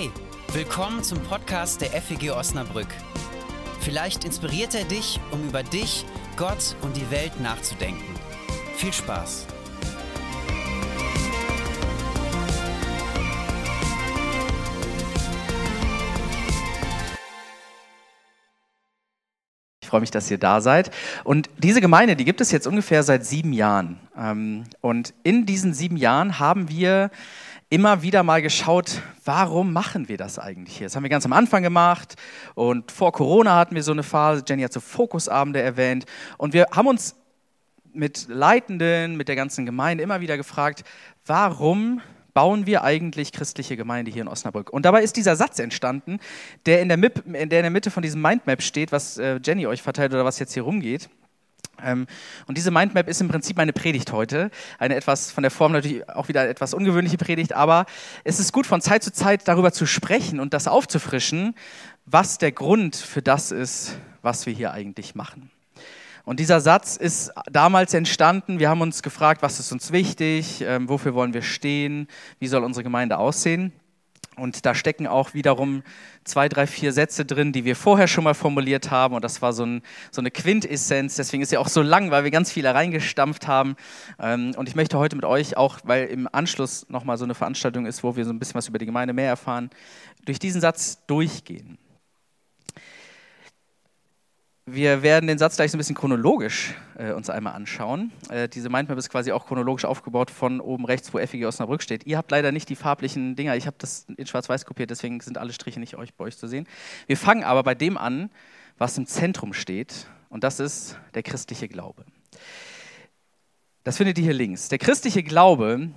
Hey, willkommen zum Podcast der FEG Osnabrück. Vielleicht inspiriert er dich, um über dich, Gott und die Welt nachzudenken. Viel Spaß! Ich freue mich, dass ihr da seid. Und diese Gemeinde, die gibt es jetzt ungefähr seit sieben Jahren. Ähm, und in diesen sieben Jahren haben wir immer wieder mal geschaut, warum machen wir das eigentlich hier? Das haben wir ganz am Anfang gemacht und vor Corona hatten wir so eine Phase, Jenny hat so Fokusabende erwähnt und wir haben uns mit Leitenden, mit der ganzen Gemeinde immer wieder gefragt, warum bauen wir eigentlich christliche Gemeinde hier in Osnabrück? Und dabei ist dieser Satz entstanden, der in der, MIP, der in der Mitte von diesem Mindmap steht, was äh, Jenny euch verteilt oder was jetzt hier rumgeht. Ähm, und diese Mindmap ist im Prinzip meine Predigt heute. Eine etwas von der Form natürlich auch wieder etwas ungewöhnliche Predigt, aber es ist gut von Zeit zu Zeit darüber zu sprechen und das aufzufrischen, was der Grund für das ist, was wir hier eigentlich machen. Und dieser Satz ist damals entstanden. Wir haben uns gefragt, was ist uns wichtig, ähm, wofür wollen wir stehen, wie soll unsere Gemeinde aussehen. Und da stecken auch wiederum zwei, drei, vier Sätze drin, die wir vorher schon mal formuliert haben. Und das war so, ein, so eine Quintessenz. Deswegen ist sie auch so lang, weil wir ganz viel reingestampft haben. Ähm, und ich möchte heute mit euch auch, weil im Anschluss nochmal so eine Veranstaltung ist, wo wir so ein bisschen was über die Gemeinde mehr erfahren, durch diesen Satz durchgehen. Wir werden den Satz gleich so ein bisschen chronologisch äh, uns einmal anschauen. Äh, diese Mindmap ist quasi auch chronologisch aufgebaut von oben rechts, wo FEG Osnabrück steht. Ihr habt leider nicht die farblichen Dinger, ich habe das in schwarz-weiß kopiert, deswegen sind alle Striche nicht euch, bei euch zu sehen. Wir fangen aber bei dem an, was im Zentrum steht, und das ist der christliche Glaube. Das findet ihr hier links. Der christliche Glaube,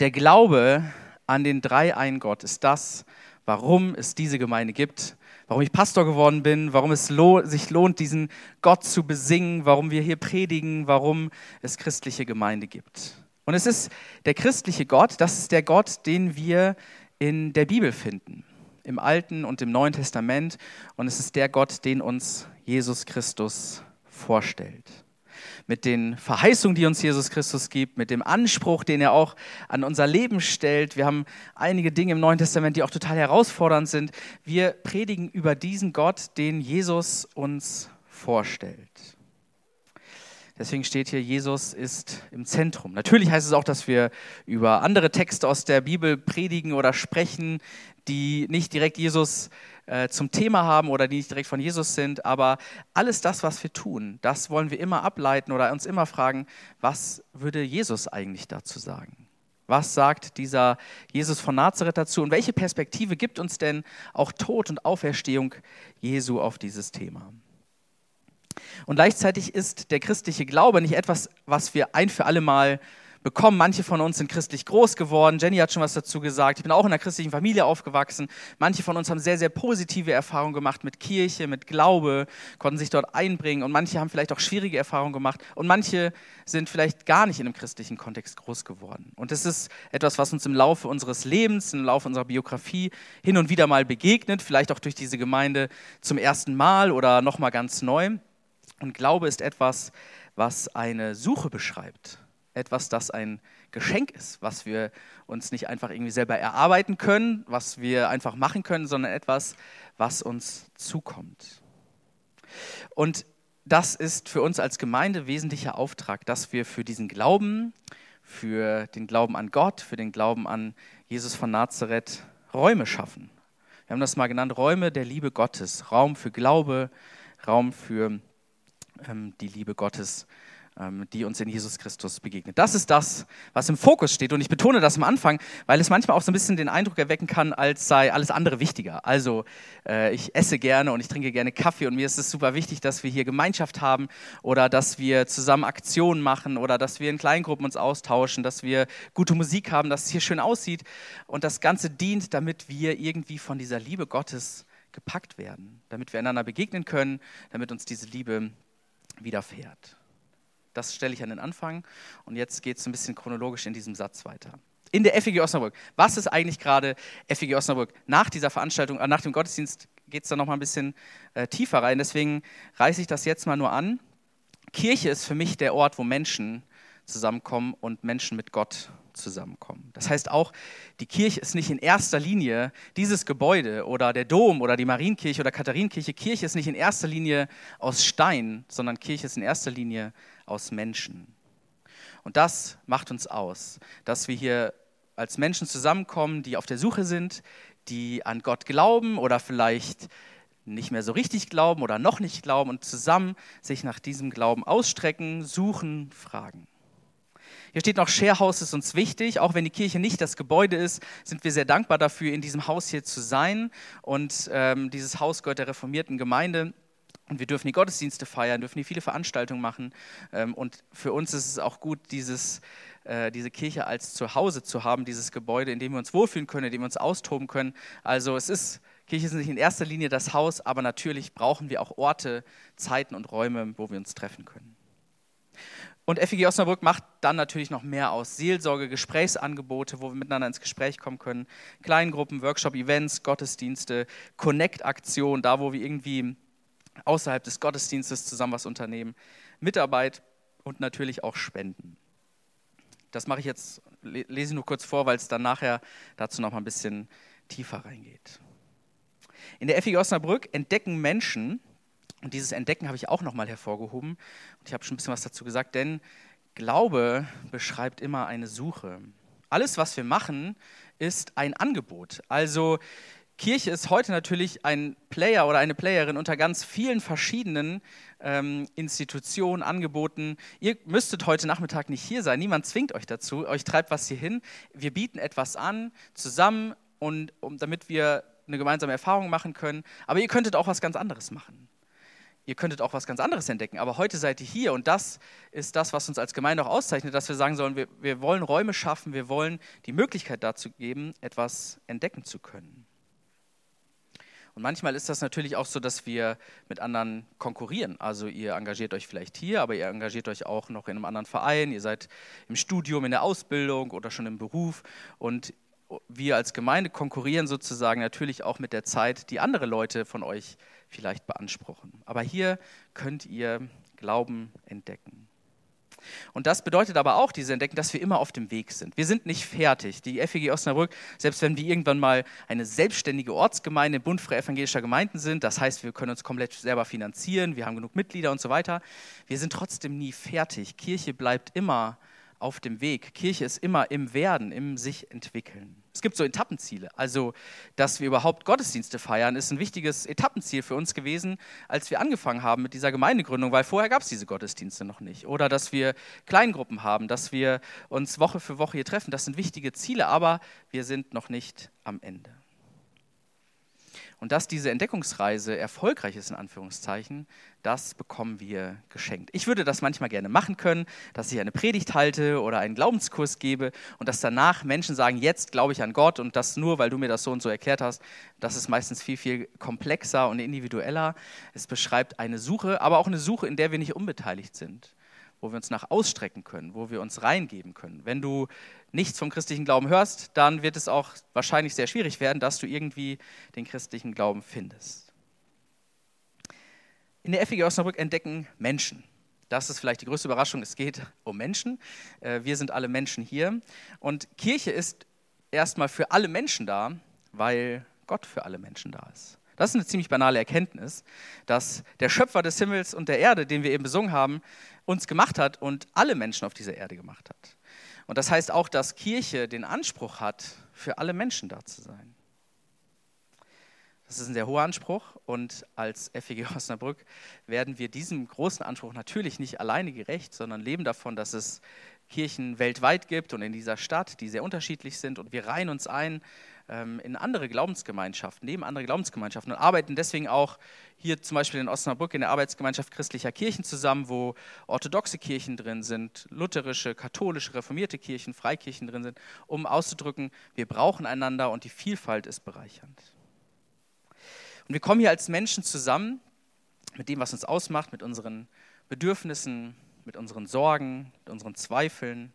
der Glaube an den dreieinen Gott ist das, warum es diese Gemeinde gibt warum ich Pastor geworden bin, warum es lo sich lohnt, diesen Gott zu besingen, warum wir hier predigen, warum es christliche Gemeinde gibt. Und es ist der christliche Gott, das ist der Gott, den wir in der Bibel finden, im Alten und im Neuen Testament. Und es ist der Gott, den uns Jesus Christus vorstellt mit den Verheißungen, die uns Jesus Christus gibt, mit dem Anspruch, den er auch an unser Leben stellt. Wir haben einige Dinge im Neuen Testament, die auch total herausfordernd sind. Wir predigen über diesen Gott, den Jesus uns vorstellt. Deswegen steht hier, Jesus ist im Zentrum. Natürlich heißt es auch, dass wir über andere Texte aus der Bibel predigen oder sprechen, die nicht direkt Jesus äh, zum Thema haben oder die nicht direkt von Jesus sind. Aber alles das, was wir tun, das wollen wir immer ableiten oder uns immer fragen, was würde Jesus eigentlich dazu sagen? Was sagt dieser Jesus von Nazareth dazu und welche Perspektive gibt uns denn auch Tod und Auferstehung Jesu auf dieses Thema? Und gleichzeitig ist der christliche Glaube nicht etwas, was wir ein für alle Mal bekommen. Manche von uns sind christlich groß geworden. Jenny hat schon was dazu gesagt. Ich bin auch in einer christlichen Familie aufgewachsen. Manche von uns haben sehr, sehr positive Erfahrungen gemacht mit Kirche, mit Glaube, konnten sich dort einbringen. Und manche haben vielleicht auch schwierige Erfahrungen gemacht. Und manche sind vielleicht gar nicht in einem christlichen Kontext groß geworden. Und das ist etwas, was uns im Laufe unseres Lebens, im Laufe unserer Biografie hin und wieder mal begegnet. Vielleicht auch durch diese Gemeinde zum ersten Mal oder nochmal ganz neu. Und Glaube ist etwas, was eine Suche beschreibt etwas, das ein Geschenk ist, was wir uns nicht einfach irgendwie selber erarbeiten können, was wir einfach machen können, sondern etwas, was uns zukommt. Und das ist für uns als Gemeinde wesentlicher Auftrag, dass wir für diesen Glauben, für den Glauben an Gott, für den Glauben an Jesus von Nazareth Räume schaffen. Wir haben das mal genannt, Räume der Liebe Gottes, Raum für Glaube, Raum für ähm, die Liebe Gottes die uns in Jesus Christus begegnet. Das ist das, was im Fokus steht. Und ich betone das am Anfang, weil es manchmal auch so ein bisschen den Eindruck erwecken kann, als sei alles andere wichtiger. Also äh, ich esse gerne und ich trinke gerne Kaffee und mir ist es super wichtig, dass wir hier Gemeinschaft haben oder dass wir zusammen Aktionen machen oder dass wir in Kleingruppen uns austauschen, dass wir gute Musik haben, dass es hier schön aussieht. Und das Ganze dient, damit wir irgendwie von dieser Liebe Gottes gepackt werden, damit wir einander begegnen können, damit uns diese Liebe widerfährt. Das stelle ich an den Anfang und jetzt geht es ein bisschen chronologisch in diesem Satz weiter. In der FEG Osnabrück. Was ist eigentlich gerade FEG Osnabrück? Nach dieser Veranstaltung, äh, nach dem Gottesdienst geht es da noch mal ein bisschen äh, tiefer rein. Deswegen reiße ich das jetzt mal nur an. Kirche ist für mich der Ort, wo Menschen zusammenkommen und Menschen mit Gott zusammenkommen. Das heißt auch, die Kirche ist nicht in erster Linie dieses Gebäude oder der Dom oder die Marienkirche oder Katharinenkirche. Kirche ist nicht in erster Linie aus Stein, sondern Kirche ist in erster Linie aus Menschen. Und das macht uns aus, dass wir hier als Menschen zusammenkommen, die auf der Suche sind, die an Gott glauben oder vielleicht nicht mehr so richtig glauben oder noch nicht glauben und zusammen sich nach diesem Glauben ausstrecken, suchen, fragen. Hier steht noch, Sharehouse ist uns wichtig. Auch wenn die Kirche nicht das Gebäude ist, sind wir sehr dankbar dafür, in diesem Haus hier zu sein. Und ähm, dieses Haus gehört der reformierten Gemeinde. Und wir dürfen die Gottesdienste feiern, dürfen die viele Veranstaltungen machen. Ähm, und für uns ist es auch gut, dieses, äh, diese Kirche als Zuhause zu haben, dieses Gebäude, in dem wir uns wohlfühlen können, in dem wir uns austoben können. Also es ist, Kirche ist nicht in erster Linie das Haus, aber natürlich brauchen wir auch Orte, Zeiten und Räume, wo wir uns treffen können. Und FEG Osnabrück macht dann natürlich noch mehr aus. Seelsorge, Gesprächsangebote, wo wir miteinander ins Gespräch kommen können. Kleingruppen, Workshop, Events, Gottesdienste, Connect-Aktionen, da wo wir irgendwie außerhalb des Gottesdienstes zusammen was unternehmen. Mitarbeit und natürlich auch Spenden. Das mache ich jetzt, lese ich nur kurz vor, weil es dann nachher dazu noch mal ein bisschen tiefer reingeht. In der FEG Osnabrück entdecken Menschen, und dieses Entdecken habe ich auch nochmal hervorgehoben. Und ich habe schon ein bisschen was dazu gesagt, denn Glaube beschreibt immer eine Suche. Alles, was wir machen, ist ein Angebot. Also Kirche ist heute natürlich ein Player oder eine Playerin unter ganz vielen verschiedenen ähm, Institutionen, Angeboten. Ihr müsstet heute Nachmittag nicht hier sein. Niemand zwingt euch dazu. Euch treibt was hier hin. Wir bieten etwas an, zusammen, und, um, damit wir eine gemeinsame Erfahrung machen können. Aber ihr könntet auch was ganz anderes machen ihr könntet auch was ganz anderes entdecken, aber heute seid ihr hier und das ist das, was uns als Gemeinde auch auszeichnet, dass wir sagen sollen, wir, wir wollen Räume schaffen, wir wollen die Möglichkeit dazu geben, etwas entdecken zu können. Und manchmal ist das natürlich auch so, dass wir mit anderen konkurrieren. Also ihr engagiert euch vielleicht hier, aber ihr engagiert euch auch noch in einem anderen Verein, ihr seid im Studium, in der Ausbildung oder schon im Beruf und wir als Gemeinde konkurrieren sozusagen natürlich auch mit der Zeit, die andere Leute von euch vielleicht beanspruchen. Aber hier könnt ihr Glauben entdecken. Und das bedeutet aber auch, diese Entdecken, dass wir immer auf dem Weg sind. Wir sind nicht fertig. Die FEG Osnabrück, selbst wenn wir irgendwann mal eine selbstständige Ortsgemeinde, Bund freier evangelischer Gemeinden sind, das heißt, wir können uns komplett selber finanzieren, wir haben genug Mitglieder und so weiter, wir sind trotzdem nie fertig. Kirche bleibt immer auf dem Weg. Kirche ist immer im Werden, im sich entwickeln. Es gibt so Etappenziele. Also, dass wir überhaupt Gottesdienste feiern, ist ein wichtiges Etappenziel für uns gewesen, als wir angefangen haben mit dieser Gemeindegründung, weil vorher gab es diese Gottesdienste noch nicht. Oder dass wir Kleingruppen haben, dass wir uns Woche für Woche hier treffen. Das sind wichtige Ziele, aber wir sind noch nicht am Ende. Und dass diese Entdeckungsreise erfolgreich ist, in Anführungszeichen, das bekommen wir geschenkt. Ich würde das manchmal gerne machen können, dass ich eine Predigt halte oder einen Glaubenskurs gebe und dass danach Menschen sagen, jetzt glaube ich an Gott und das nur, weil du mir das so und so erklärt hast. Das ist meistens viel, viel komplexer und individueller. Es beschreibt eine Suche, aber auch eine Suche, in der wir nicht unbeteiligt sind wo wir uns nach ausstrecken können, wo wir uns reingeben können. Wenn du nichts vom christlichen Glauben hörst, dann wird es auch wahrscheinlich sehr schwierig werden, dass du irgendwie den christlichen Glauben findest. In der FEG Osnabrück entdecken Menschen. Das ist vielleicht die größte Überraschung. Es geht um Menschen. Äh, wir sind alle Menschen hier. Und Kirche ist erstmal für alle Menschen da, weil Gott für alle Menschen da ist. Das ist eine ziemlich banale Erkenntnis, dass der Schöpfer des Himmels und der Erde, den wir eben besungen haben, uns gemacht hat und alle Menschen auf dieser Erde gemacht hat. Und das heißt auch, dass Kirche den Anspruch hat, für alle Menschen da zu sein. Das ist ein sehr hoher Anspruch und als FEG Osnabrück werden wir diesem großen Anspruch natürlich nicht alleine gerecht, sondern leben davon, dass es Kirchen weltweit gibt und in dieser Stadt, die sehr unterschiedlich sind und wir reihen uns ein ähm, in andere Glaubensgemeinschaften, neben andere Glaubensgemeinschaften und arbeiten deswegen auch hier zum Beispiel in Osnabrück in der Arbeitsgemeinschaft christlicher Kirchen zusammen, wo orthodoxe Kirchen drin sind, lutherische, katholische, reformierte Kirchen, Freikirchen drin sind, um auszudrücken, wir brauchen einander und die Vielfalt ist bereichernd. Und wir kommen hier als Menschen zusammen mit dem, was uns ausmacht, mit unseren Bedürfnissen, mit unseren Sorgen, mit unseren Zweifeln,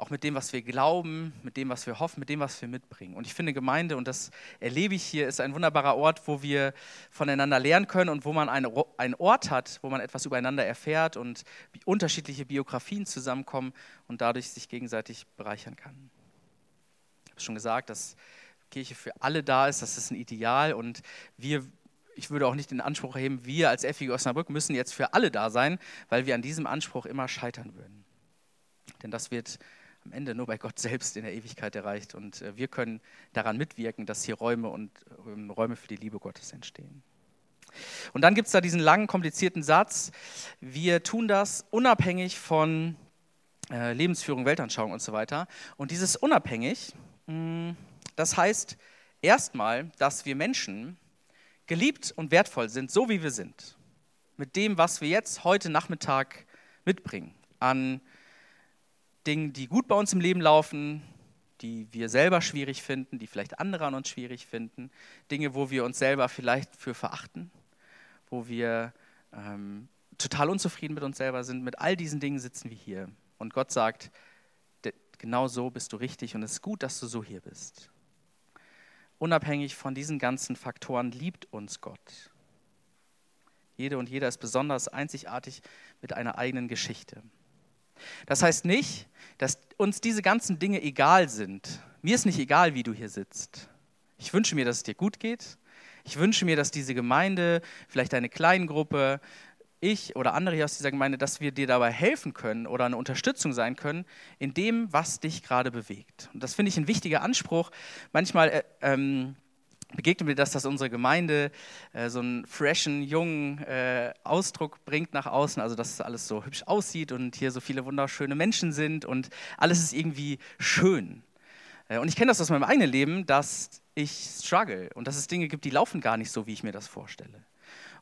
auch mit dem, was wir glauben, mit dem, was wir hoffen, mit dem, was wir mitbringen. Und ich finde, Gemeinde, und das erlebe ich hier, ist ein wunderbarer Ort, wo wir voneinander lernen können und wo man einen Ort hat, wo man etwas übereinander erfährt und unterschiedliche Biografien zusammenkommen und dadurch sich gegenseitig bereichern kann. Ich habe schon gesagt, dass Kirche für alle da ist, das ist ein Ideal und wir ich würde auch nicht den Anspruch erheben, wir als FG Osnabrück müssen jetzt für alle da sein, weil wir an diesem Anspruch immer scheitern würden. Denn das wird am Ende nur bei Gott selbst in der Ewigkeit erreicht. Und äh, wir können daran mitwirken, dass hier Räume und ähm, Räume für die Liebe Gottes entstehen. Und dann gibt es da diesen langen, komplizierten Satz, wir tun das unabhängig von äh, Lebensführung, Weltanschauung und so weiter. Und dieses unabhängig, mh, das heißt erstmal, dass wir Menschen geliebt und wertvoll sind, so wie wir sind. Mit dem, was wir jetzt heute Nachmittag mitbringen an Dingen, die gut bei uns im Leben laufen, die wir selber schwierig finden, die vielleicht andere an uns schwierig finden, Dinge, wo wir uns selber vielleicht für verachten, wo wir ähm, total unzufrieden mit uns selber sind. Mit all diesen Dingen sitzen wir hier. Und Gott sagt, genau so bist du richtig und es ist gut, dass du so hier bist. Unabhängig von diesen ganzen Faktoren liebt uns Gott. Jede und jeder ist besonders einzigartig mit einer eigenen Geschichte. Das heißt nicht, dass uns diese ganzen Dinge egal sind. Mir ist nicht egal, wie du hier sitzt. Ich wünsche mir, dass es dir gut geht. Ich wünsche mir, dass diese Gemeinde, vielleicht eine Kleingruppe, ich oder andere hier aus dieser Gemeinde, dass wir dir dabei helfen können oder eine Unterstützung sein können in dem, was dich gerade bewegt. Und das finde ich ein wichtiger Anspruch. Manchmal äh, ähm, begegnet mir das, dass unsere Gemeinde äh, so einen freshen, jungen äh, Ausdruck bringt nach außen, also dass alles so hübsch aussieht und hier so viele wunderschöne Menschen sind und alles ist irgendwie schön. Äh, und ich kenne das aus meinem eigenen Leben, dass ich struggle und dass es Dinge gibt, die laufen gar nicht so, wie ich mir das vorstelle.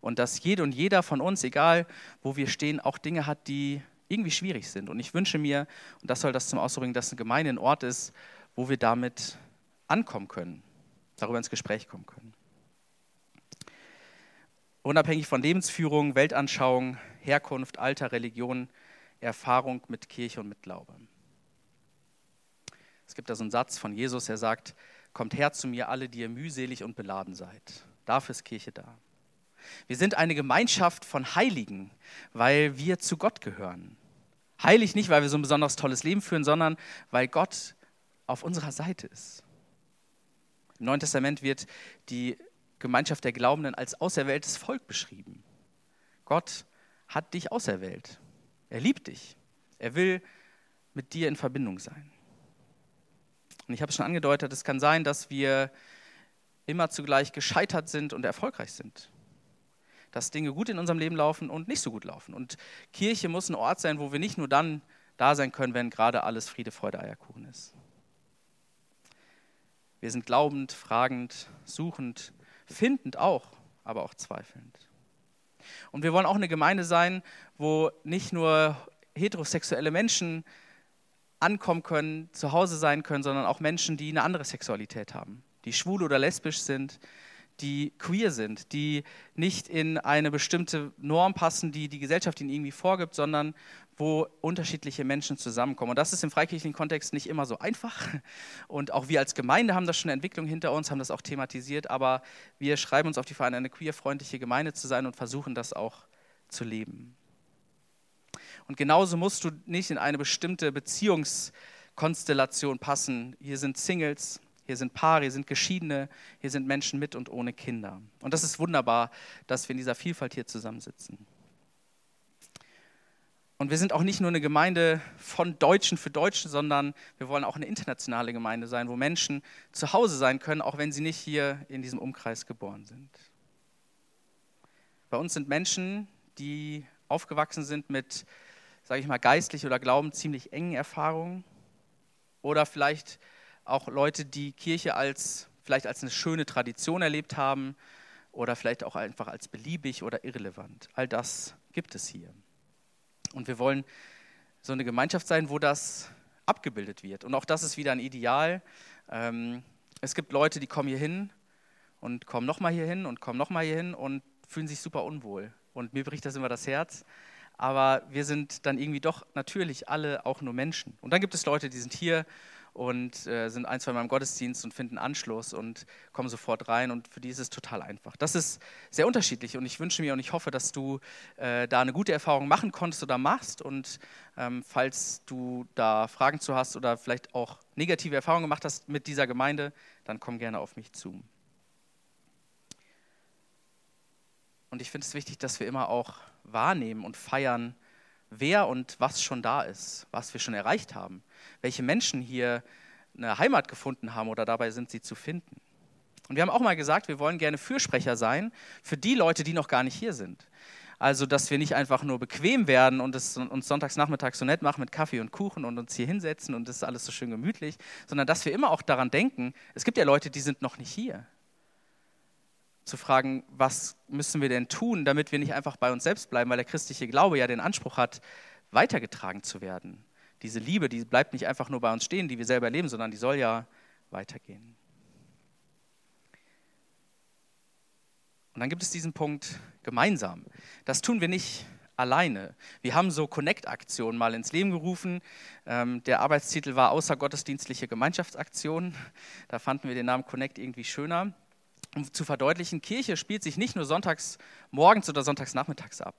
Und dass jede und jeder von uns, egal wo wir stehen, auch Dinge hat, die irgendwie schwierig sind. Und ich wünsche mir, und das soll das zum Ausdruck bringen, dass eine Gemeinde ein Ort ist, wo wir damit ankommen können darüber ins Gespräch kommen können. Unabhängig von Lebensführung, Weltanschauung, Herkunft, Alter, Religion, Erfahrung mit Kirche und mit Glaube. Es gibt da so einen Satz von Jesus, der sagt, kommt her zu mir alle, die ihr mühselig und beladen seid. Dafür ist Kirche da. Wir sind eine Gemeinschaft von Heiligen, weil wir zu Gott gehören. Heilig nicht, weil wir so ein besonders tolles Leben führen, sondern weil Gott auf unserer Seite ist. Im Neuen Testament wird die Gemeinschaft der Glaubenden als auserwähltes Volk beschrieben. Gott hat dich auserwählt. Er liebt dich. Er will mit dir in Verbindung sein. Und ich habe es schon angedeutet, es kann sein, dass wir immer zugleich gescheitert sind und erfolgreich sind. Dass Dinge gut in unserem Leben laufen und nicht so gut laufen. Und Kirche muss ein Ort sein, wo wir nicht nur dann da sein können, wenn gerade alles Friede, Freude, Eierkuchen ist. Wir sind glaubend, fragend, suchend, findend auch, aber auch zweifelnd. Und wir wollen auch eine Gemeinde sein, wo nicht nur heterosexuelle Menschen ankommen können, zu Hause sein können, sondern auch Menschen, die eine andere Sexualität haben, die schwul oder lesbisch sind, die queer sind, die nicht in eine bestimmte Norm passen, die die Gesellschaft ihnen irgendwie vorgibt, sondern wo unterschiedliche Menschen zusammenkommen. Und das ist im freikirchlichen Kontext nicht immer so einfach. Und auch wir als Gemeinde haben das schon eine Entwicklung hinter uns, haben das auch thematisiert, aber wir schreiben uns auf die Fahne, eine queerfreundliche Gemeinde zu sein und versuchen das auch zu leben. Und genauso musst du nicht in eine bestimmte Beziehungskonstellation passen. Hier sind Singles, hier sind Paare, hier sind Geschiedene, hier sind Menschen mit und ohne Kinder. Und das ist wunderbar, dass wir in dieser Vielfalt hier zusammensitzen. Und wir sind auch nicht nur eine Gemeinde von Deutschen für Deutsche, sondern wir wollen auch eine internationale Gemeinde sein, wo Menschen zu Hause sein können, auch wenn sie nicht hier in diesem Umkreis geboren sind. Bei uns sind Menschen, die aufgewachsen sind mit, sage ich mal, geistlich oder glauben ziemlich engen Erfahrungen oder vielleicht auch Leute, die Kirche als vielleicht als eine schöne Tradition erlebt haben oder vielleicht auch einfach als beliebig oder irrelevant. All das gibt es hier. Und wir wollen so eine Gemeinschaft sein, wo das abgebildet wird. Und auch das ist wieder ein Ideal. Ähm, es gibt Leute, die kommen hier hin und kommen nochmal hier hin und kommen nochmal hier hin und fühlen sich super unwohl. Und mir bricht das immer das Herz. aber wir sind dann irgendwie doch natürlich alle auch nur Menschen. Und dann gibt es Leute, die sind hier und äh, sind ein, zwei Mal im Gottesdienst und finden Anschluss und kommen sofort rein und für die ist es total einfach. Das ist sehr unterschiedlich und ich wünsche mir und ich hoffe, dass du äh, da eine gute Erfahrung machen konntest oder machst und ähm, falls du da Fragen zu hast oder vielleicht auch negative Erfahrungen gemacht hast mit dieser Gemeinde, dann komm gerne auf mich zu. Und ich finde es wichtig, dass wir immer auch wahrnehmen und feiern, wer und was schon da ist, was wir schon erreicht haben, welche Menschen hier eine Heimat gefunden haben oder dabei sind, sie zu finden. Und wir haben auch mal gesagt, wir wollen gerne Fürsprecher sein für die Leute, die noch gar nicht hier sind. Also, dass wir nicht einfach nur bequem werden und es uns sonntags nachmittags so nett machen mit Kaffee und Kuchen und uns hier hinsetzen und es ist alles so schön gemütlich, sondern dass wir immer auch daran denken, es gibt ja Leute, die sind noch nicht hier zu fragen, was müssen wir denn tun, damit wir nicht einfach bei uns selbst bleiben, weil der christliche Glaube ja den Anspruch hat, weitergetragen zu werden. Diese Liebe, die bleibt nicht einfach nur bei uns stehen, die wir selber erleben, sondern die soll ja weitergehen. Und dann gibt es diesen Punkt gemeinsam. Das tun wir nicht alleine. Wir haben so Connect-Aktionen mal ins Leben gerufen. Ähm, der Arbeitstitel war außergottesdienstliche Gemeinschaftsaktion. Da fanden wir den Namen Connect irgendwie schöner um zu verdeutlichen, Kirche spielt sich nicht nur sonntags morgens oder sonntags nachmittags ab.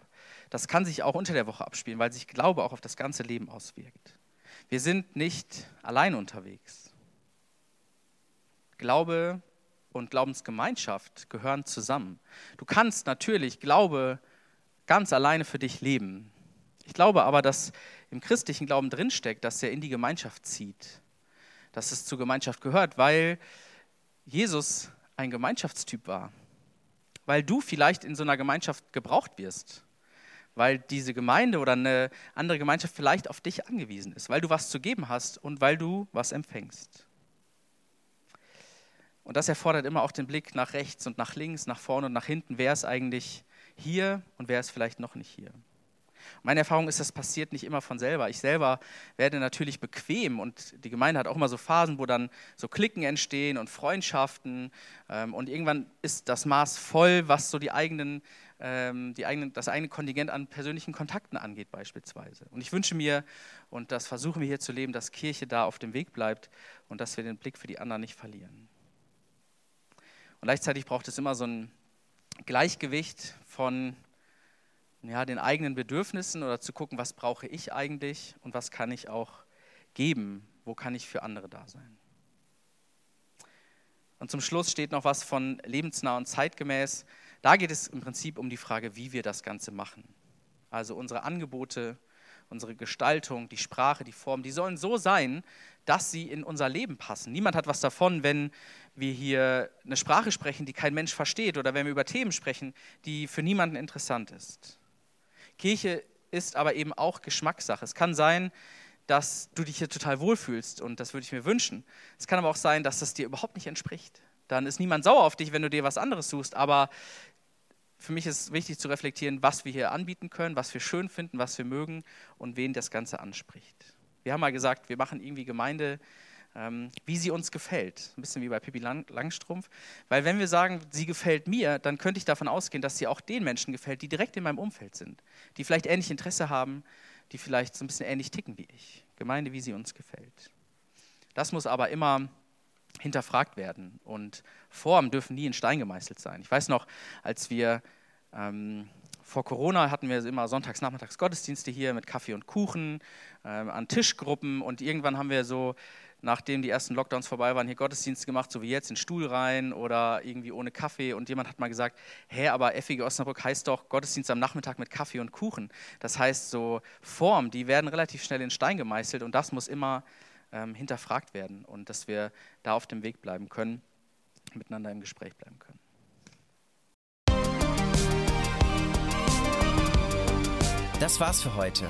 Das kann sich auch unter der Woche abspielen, weil sich Glaube auch auf das ganze Leben auswirkt. Wir sind nicht allein unterwegs. Glaube und Glaubensgemeinschaft gehören zusammen. Du kannst natürlich Glaube ganz alleine für dich leben. Ich glaube aber, dass im christlichen Glauben drinsteckt, dass er in die Gemeinschaft zieht, dass es zur Gemeinschaft gehört, weil Jesus ein Gemeinschaftstyp war. Weil du vielleicht in so einer Gemeinschaft gebraucht wirst. Weil diese Gemeinde oder eine andere Gemeinschaft vielleicht auf dich angewiesen ist. Weil du was zu geben hast und weil du was empfängst. Und das erfordert immer auch den Blick nach rechts und nach links, nach vorne und nach hinten. Wer ist eigentlich hier und wer ist vielleicht noch nicht hier? Meine Erfahrung ist, das passiert nicht immer von selber. Ich selber werde natürlich bequem und die Gemeinde hat auch immer so Phasen, wo dann so Klicken entstehen und Freundschaften ähm, und irgendwann ist das Maß voll, was so die eigenen, ähm, die eigenen, das eigene Kontingent an persönlichen Kontakten angeht beispielsweise. Und ich wünsche mir, und das versuchen wir hier zu leben, dass Kirche da auf dem Weg bleibt und dass wir den Blick für die anderen nicht verlieren. Und gleichzeitig braucht es immer so ein Gleichgewicht von ja, den eigenen Bedürfnissen oder zu gucken, was brauche ich eigentlich und was kann ich auch geben, wo kann ich für andere da sein. Und zum Schluss steht noch was von lebensnah und zeitgemäß. Da geht es im Prinzip um die Frage, wie wir das Ganze machen. Also unsere Angebote, unsere Gestaltung, die Sprache, die Form, die sollen so sein, dass sie in unser Leben passen. Niemand hat was davon, wenn wir hier eine Sprache sprechen, die kein Mensch versteht oder wenn wir über Themen sprechen, die für niemanden interessant ist. Kirche ist aber eben auch Geschmackssache. Es kann sein, dass du dich hier total wohlfühlst und das würde ich mir wünschen. Es kann aber auch sein, dass das dir überhaupt nicht entspricht. Dann ist niemand sauer auf dich, wenn du dir was anderes suchst, aber für mich ist wichtig zu reflektieren, was wir hier anbieten können, was wir schön finden, was wir mögen und wen das Ganze anspricht. Wir haben mal gesagt, wir machen irgendwie Gemeinde wie sie uns gefällt. Ein bisschen wie bei Pippi Lang Langstrumpf. Weil wenn wir sagen, sie gefällt mir, dann könnte ich davon ausgehen, dass sie auch den Menschen gefällt, die direkt in meinem Umfeld sind. Die vielleicht ähnlich Interesse haben, die vielleicht so ein bisschen ähnlich ticken wie ich. Gemeinde, wie sie uns gefällt. Das muss aber immer hinterfragt werden. Und Formen dürfen nie in Stein gemeißelt sein. Ich weiß noch, als wir ähm, vor Corona hatten wir immer sonntags, nachmittags Gottesdienste hier mit Kaffee und Kuchen, ähm, an Tischgruppen und irgendwann haben wir so nachdem die ersten Lockdowns vorbei waren, hier Gottesdienst gemacht, so wie jetzt, in Stuhl rein oder irgendwie ohne Kaffee. Und jemand hat mal gesagt, hä, aber FEG Osnabrück heißt doch Gottesdienst am Nachmittag mit Kaffee und Kuchen. Das heißt, so Form, die werden relativ schnell in Stein gemeißelt und das muss immer ähm, hinterfragt werden und dass wir da auf dem Weg bleiben können, miteinander im Gespräch bleiben können. Das war's für heute.